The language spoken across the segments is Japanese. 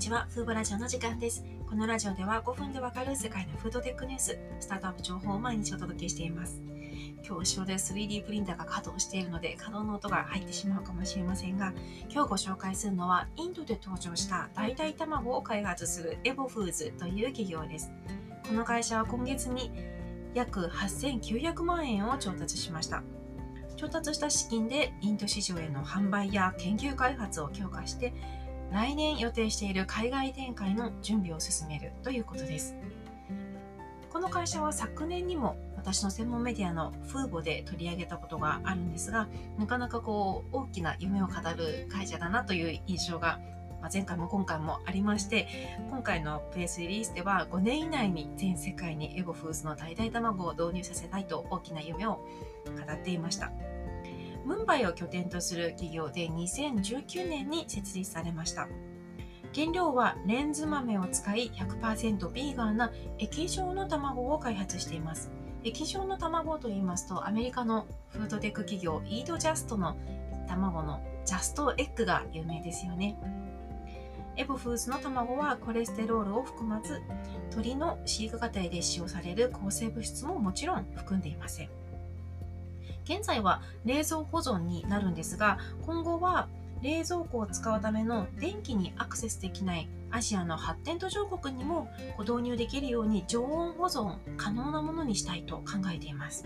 ちは、フーボラジオの時間です。このラジオでは5分でわかる世界のフードテックニュース、スタートアップ情報を毎日お届けしています。今日後ろで 3D プリンターが稼働しているので稼働の音が入ってしまうかもしれませんが、今日ご紹介するのはインドで登場した代替卵を開発するエボフーズという企業です。この会社は今月に約8900万円を調達しました。調達した資金でインド市場への販売や研究開発を強化して来年予定している海外展開の準備を進めるということです。この会社は昨年にも私の専門メディアのフーボで取り上げたことがあるんですが、なかなかこう大きな夢を語る会社だなという印象が前回も今回もありまして、今回のプレスリリースでは5年以内に全世界にエゴフーズの代々卵を導入させたいと大きな夢を語っていました。ムンバイを拠点とする企業で2019年に設立されました。原料はレンズ豆を使い100%ビーガンな液状の卵を開発しています。液状の卵と言いますとアメリカのフードテック企業イードジャストの卵のジャストエッグが有名ですよね。エボフーズの卵はコレステロールを含まず鶏の飼育過程で使用される抗生物質ももちろん含んでいません。現在は冷蔵保存になるんですが、今後は冷蔵庫を使うための電気にアクセスできないアジアの発展途上国にも導入できるように常温保存可能なものにしたいと考えています。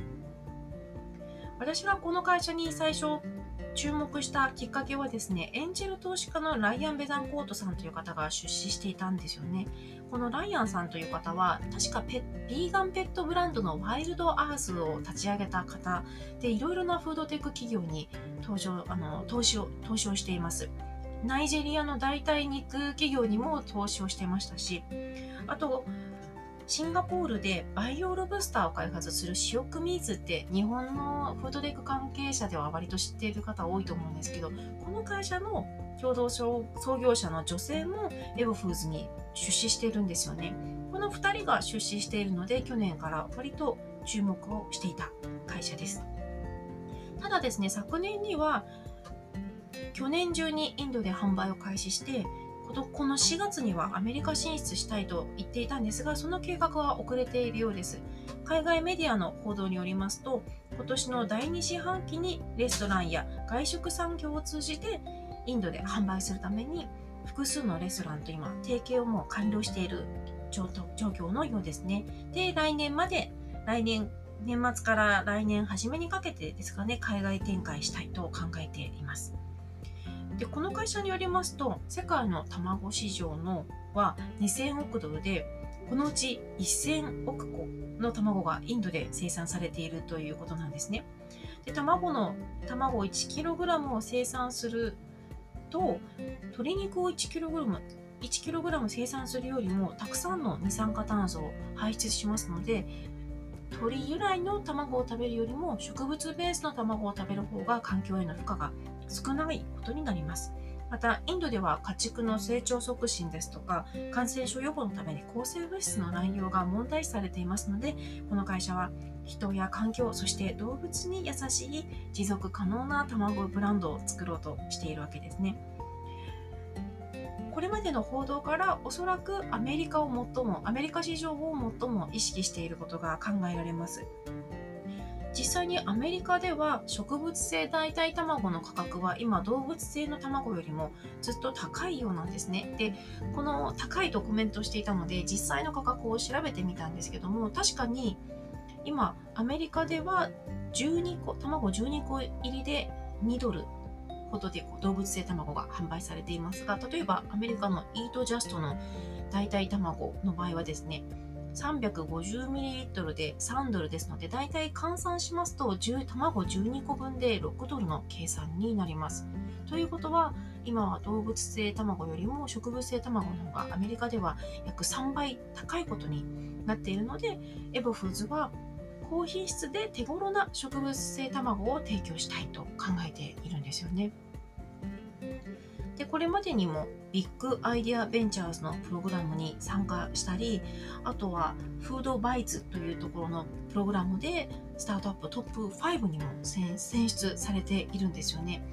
私はこの会社に最初注目したきっかけはですね、エンジェル投資家のライアン・ベザンコートさんという方が出資していたんですよね。このライアンさんという方は、確かペビーガンペットブランドのワイルドアースを立ち上げた方で、いろいろなフードテック企業に登場あの投資を投資をしています。ナイジェリアの代替肉企業にも投資をしてましたし、あと、シンガポールでバイオロブスターを開発するシオクミーズって日本のフードテック関係者では割と知っている方多いと思うんですけど、この会社の共同創業者の女性もエボフーズに出資しているんですよね。この2人が出資しているので去年から割と注目をしていた会社です。ただですね、昨年には去年中にインドで販売を開始してこの4月にはアメリカ進出したいと言っていたんですが、その計画は遅れているようです。海外メディアの報道によりますと、今年の第2四半期にレストランや外食産業を通じてインドで販売するために複数のレストランと今提携をもう完了している状況のようですね。で、来年まで、来年、年末から来年初めにかけてですかね、海外展開したいと考えています。でこの会社によりますと世界の卵市場のは2000億ドルでこのうち1000億個の卵がインドで生産されているということなんですね。で卵の卵 1kg を生産すると鶏肉を 1kg 1kg 生産するよりもたくさんの二酸化炭素を排出しますので鳥由来の卵を食べるよりも植物ベースの卵を食べる方が環境への負荷が少ないことになります。また、インドでは家畜の成長促進ですとか、感染症予防のために抗生物質の乱用が問題視されていますので、この会社は人や環境、そして動物に優しい持続可能な卵ブランドを作ろうとしているわけですね。これまでの報道からおそらくアメリカを最も、アメリカ市場を最も意識していることが考えられます。実際にアメリカでは植物性代替卵の価格は今動物性の卵よりもずっと高いようなんですね。で、この高いとコメントしていたので実際の価格を調べてみたんですけども確かに今アメリカでは12個、卵12個入りで2ドルほどで動物性卵が販売されていますが例えばアメリカのイートジャストの代替卵の場合はですね 350ml で3ドルですので、だいたい換算しますと、卵12個分で6ドルの計算になります。ということは、今は動物性卵よりも植物性卵の方がアメリカでは約3倍高いことになっているので、エボフーズは高品質で手頃な植物性卵を提供したいと考えているんですよね。でこれまでにもビッグアイデアベンチャーズのプログラムに参加したりあとはフードバイツというところのプログラムでスタートアップトップ5にも選出されているんですよね。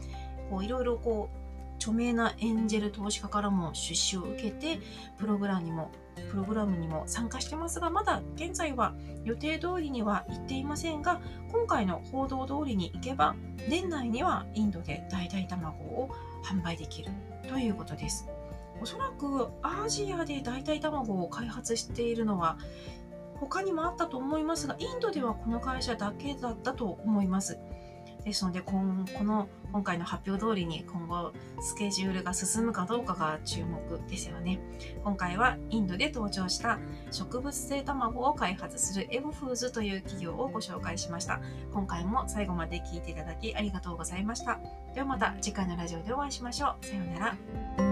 こういろいろこう著名なエンジェル投資家からも出資を受けてプログラムにもプログラムにも参加してますがまだ現在は予定通りには行っていませんが今回の報道通りに行けば年内にはインドで代替卵を販売できるということです。おそらくアジアで代替卵を開発しているのは他にもあったと思いますがインドではこの会社だけだったと思います。ですのでこの今回の発表通りに今後スケジュールが進むかどうかが注目ですよね今回はインドで登場した植物性卵を開発するエボフーズという企業をご紹介しました今回も最後まで聞いていただきありがとうございましたではまた次回のラジオでお会いしましょうさようなら